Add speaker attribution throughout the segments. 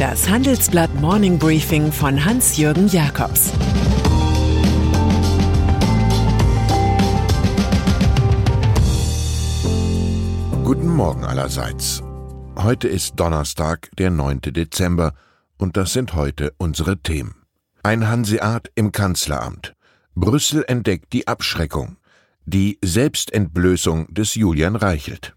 Speaker 1: Das Handelsblatt Morning Briefing von Hans-Jürgen Jakobs
Speaker 2: Guten Morgen allerseits. Heute ist Donnerstag, der 9. Dezember, und das sind heute unsere Themen. Ein Hanseat im Kanzleramt. Brüssel entdeckt die Abschreckung. Die Selbstentblößung des Julian Reichelt.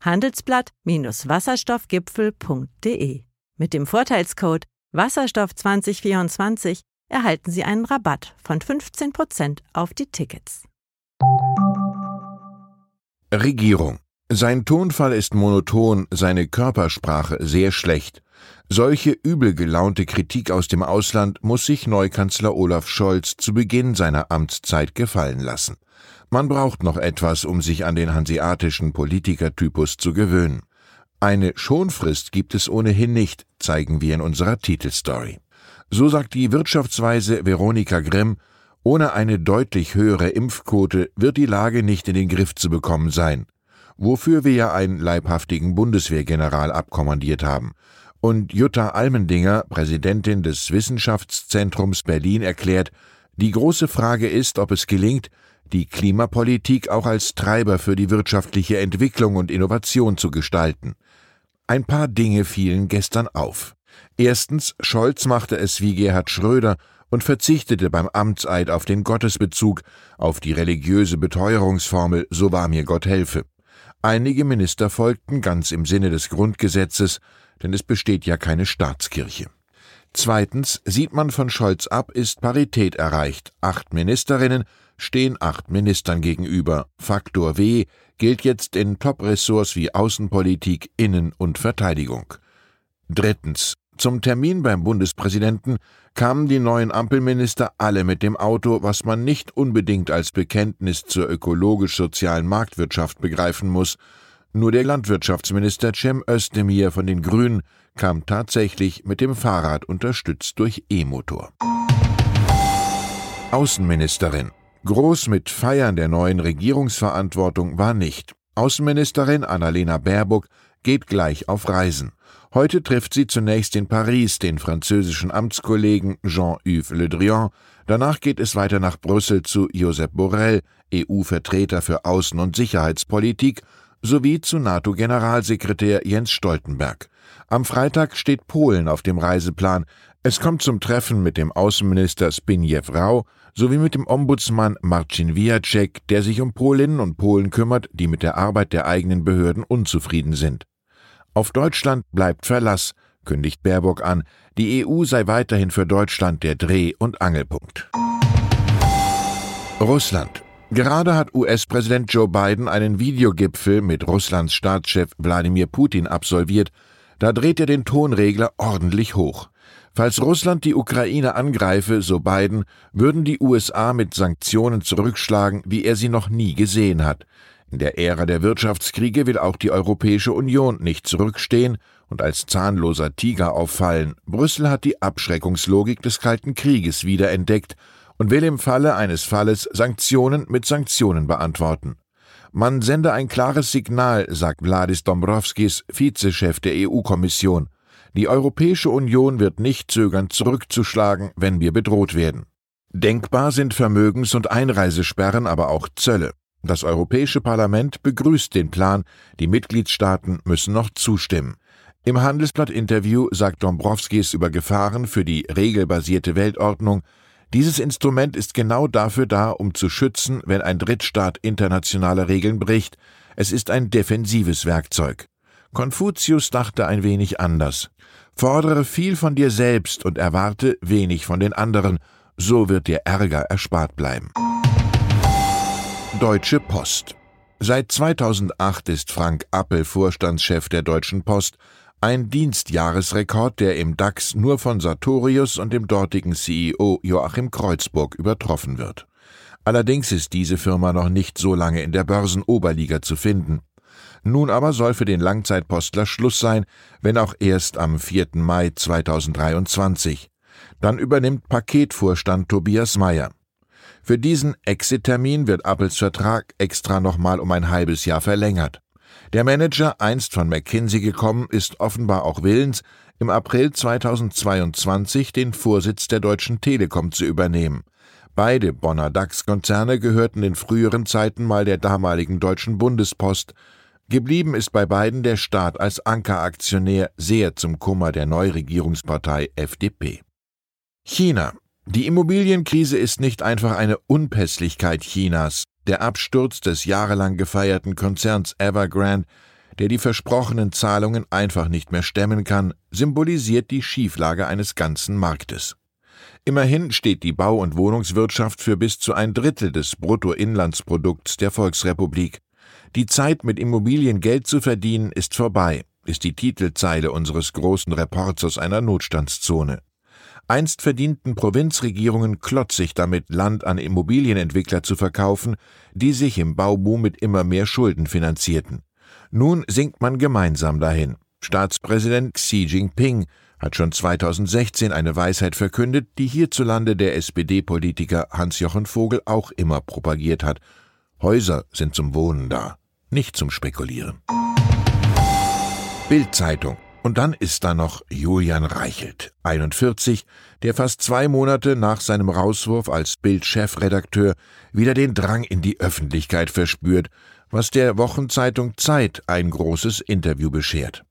Speaker 3: handelsblatt-wasserstoffgipfel.de. Mit dem Vorteilscode Wasserstoff 2024 erhalten Sie einen Rabatt von 15% auf die Tickets.
Speaker 2: Regierung. Sein Tonfall ist monoton, seine Körpersprache sehr schlecht. Solche übel gelaunte Kritik aus dem Ausland muss sich Neukanzler Olaf Scholz zu Beginn seiner Amtszeit gefallen lassen. Man braucht noch etwas, um sich an den hanseatischen Politikertypus zu gewöhnen. Eine Schonfrist gibt es ohnehin nicht, zeigen wir in unserer Titelstory. So sagt die Wirtschaftsweise Veronika Grimm, ohne eine deutlich höhere Impfquote wird die Lage nicht in den Griff zu bekommen sein. Wofür wir ja einen leibhaftigen Bundeswehrgeneral abkommandiert haben. Und Jutta Almendinger, Präsidentin des Wissenschaftszentrums Berlin, erklärt, die große Frage ist, ob es gelingt, die Klimapolitik auch als Treiber für die wirtschaftliche Entwicklung und Innovation zu gestalten. Ein paar Dinge fielen gestern auf. Erstens, Scholz machte es wie Gerhard Schröder und verzichtete beim Amtseid auf den Gottesbezug, auf die religiöse Beteuerungsformel So wahr mir Gott helfe. Einige Minister folgten ganz im Sinne des Grundgesetzes, denn es besteht ja keine Staatskirche. Zweitens sieht man von Scholz ab, ist Parität erreicht. Acht Ministerinnen stehen acht Ministern gegenüber. Faktor W gilt jetzt in Top-Ressorts wie Außenpolitik, Innen- und Verteidigung. Drittens. Zum Termin beim Bundespräsidenten kamen die neuen Ampelminister alle mit dem Auto, was man nicht unbedingt als Bekenntnis zur ökologisch-sozialen Marktwirtschaft begreifen muss. Nur der Landwirtschaftsminister Cem Özdemir von den Grünen kam tatsächlich mit dem Fahrrad unterstützt durch E-Motor. Außenministerin Groß mit Feiern der neuen Regierungsverantwortung war nicht. Außenministerin Annalena Baerbock geht gleich auf Reisen. Heute trifft sie zunächst in Paris den französischen Amtskollegen Jean-Yves Le Drian. Danach geht es weiter nach Brüssel zu Josep Borrell, EU-Vertreter für Außen- und Sicherheitspolitik, sowie zu NATO-Generalsekretär Jens Stoltenberg. Am Freitag steht Polen auf dem Reiseplan. Es kommt zum Treffen mit dem Außenminister Zbigniew Rau sowie mit dem Ombudsmann Marcin Wiacek, der sich um Polinnen und Polen kümmert, die mit der Arbeit der eigenen Behörden unzufrieden sind. Auf Deutschland bleibt Verlass, kündigt Baerbock an, die EU sei weiterhin für Deutschland der Dreh- und Angelpunkt. Russland. Gerade hat US-Präsident Joe Biden einen Videogipfel mit Russlands Staatschef Wladimir Putin absolviert. Da dreht er den Tonregler ordentlich hoch. Falls Russland die Ukraine angreife, so Biden, würden die USA mit Sanktionen zurückschlagen, wie er sie noch nie gesehen hat. In der Ära der Wirtschaftskriege will auch die Europäische Union nicht zurückstehen und als zahnloser Tiger auffallen. Brüssel hat die Abschreckungslogik des Kalten Krieges wiederentdeckt und will im Falle eines Falles Sanktionen mit Sanktionen beantworten. Man sende ein klares Signal, sagt Vladis Dombrovskis, Vizechef der EU-Kommission. Die Europäische Union wird nicht zögern, zurückzuschlagen, wenn wir bedroht werden. Denkbar sind Vermögens- und Einreisesperren, aber auch Zölle. Das Europäische Parlament begrüßt den Plan, die Mitgliedstaaten müssen noch zustimmen. Im Handelsblatt-Interview sagt Dombrovskis über Gefahren für die regelbasierte Weltordnung, dieses Instrument ist genau dafür da, um zu schützen, wenn ein Drittstaat internationale Regeln bricht. Es ist ein defensives Werkzeug. Konfuzius dachte ein wenig anders. Fordere viel von dir selbst und erwarte wenig von den anderen, so wird dir Ärger erspart bleiben. Deutsche Post Seit 2008 ist Frank Appel Vorstandschef der Deutschen Post, Ein Dienstjahresrekord, der im DAX nur von Sartorius und dem dortigen CEO Joachim Kreuzburg übertroffen wird. Allerdings ist diese Firma noch nicht so lange in der Börsenoberliga zu finden. Nun aber soll für den Langzeitpostler Schluss sein, wenn auch erst am 4. Mai 2023. Dann übernimmt Paketvorstand Tobias Meyer. Für diesen Exit-Termin wird Apples Vertrag extra nochmal um ein halbes Jahr verlängert. Der Manager, einst von McKinsey gekommen, ist offenbar auch willens, im April 2022 den Vorsitz der Deutschen Telekom zu übernehmen. Beide Bonner DAX-Konzerne gehörten in früheren Zeiten mal der damaligen Deutschen Bundespost. Geblieben ist bei beiden der Staat als Ankeraktionär sehr zum Kummer der Neuregierungspartei FDP. China. Die Immobilienkrise ist nicht einfach eine Unpässlichkeit Chinas. Der Absturz des jahrelang gefeierten Konzerns Evergrande, der die versprochenen Zahlungen einfach nicht mehr stemmen kann, symbolisiert die Schieflage eines ganzen Marktes. Immerhin steht die Bau- und Wohnungswirtschaft für bis zu ein Drittel des Bruttoinlandsprodukts der Volksrepublik. Die Zeit, mit Immobilien Geld zu verdienen, ist vorbei, ist die Titelzeile unseres großen Reports aus einer Notstandszone. Einst verdienten Provinzregierungen klotzig damit, Land an Immobilienentwickler zu verkaufen, die sich im Bauboom mit immer mehr Schulden finanzierten. Nun sinkt man gemeinsam dahin. Staatspräsident Xi Jinping hat schon 2016 eine Weisheit verkündet, die hierzulande der SPD-Politiker Hans-Jochen Vogel auch immer propagiert hat. Häuser sind zum Wohnen da, nicht zum Spekulieren. Bildzeitung und dann ist da noch Julian Reichelt, 41, der fast zwei Monate nach seinem Rauswurf als Bild-Chefredakteur wieder den Drang in die Öffentlichkeit verspürt, was der Wochenzeitung Zeit ein großes Interview beschert.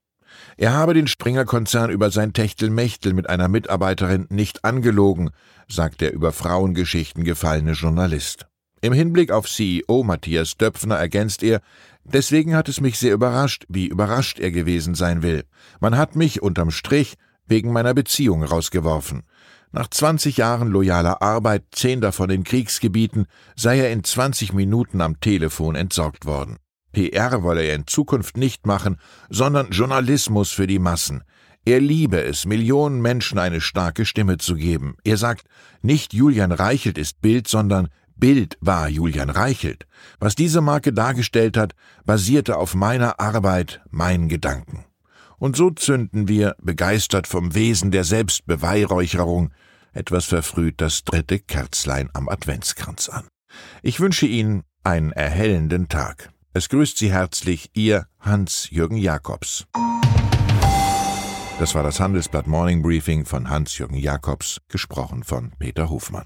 Speaker 2: Er habe den Springer-Konzern über sein Techtelmechtel mit einer Mitarbeiterin nicht angelogen, sagt der über Frauengeschichten gefallene Journalist. Im Hinblick auf CEO Matthias Döpfner ergänzt er, deswegen hat es mich sehr überrascht, wie überrascht er gewesen sein will. Man hat mich unterm Strich wegen meiner Beziehung rausgeworfen. Nach 20 Jahren loyaler Arbeit, zehn davon in Kriegsgebieten, sei er in 20 Minuten am Telefon entsorgt worden. PR wolle er in Zukunft nicht machen, sondern Journalismus für die Massen. Er liebe es, Millionen Menschen eine starke Stimme zu geben. Er sagt, nicht Julian Reichelt ist Bild, sondern Bild war Julian Reichelt. Was diese Marke dargestellt hat, basierte auf meiner Arbeit, meinen Gedanken. Und so zünden wir, begeistert vom Wesen der Selbstbeweihräucherung, etwas verfrüht das dritte Kerzlein am Adventskranz an. Ich wünsche Ihnen einen erhellenden Tag. Es grüßt Sie herzlich Ihr Hans-Jürgen Jakobs. Das war das Handelsblatt Morning Briefing von Hans-Jürgen Jakobs, gesprochen von Peter Hofmann.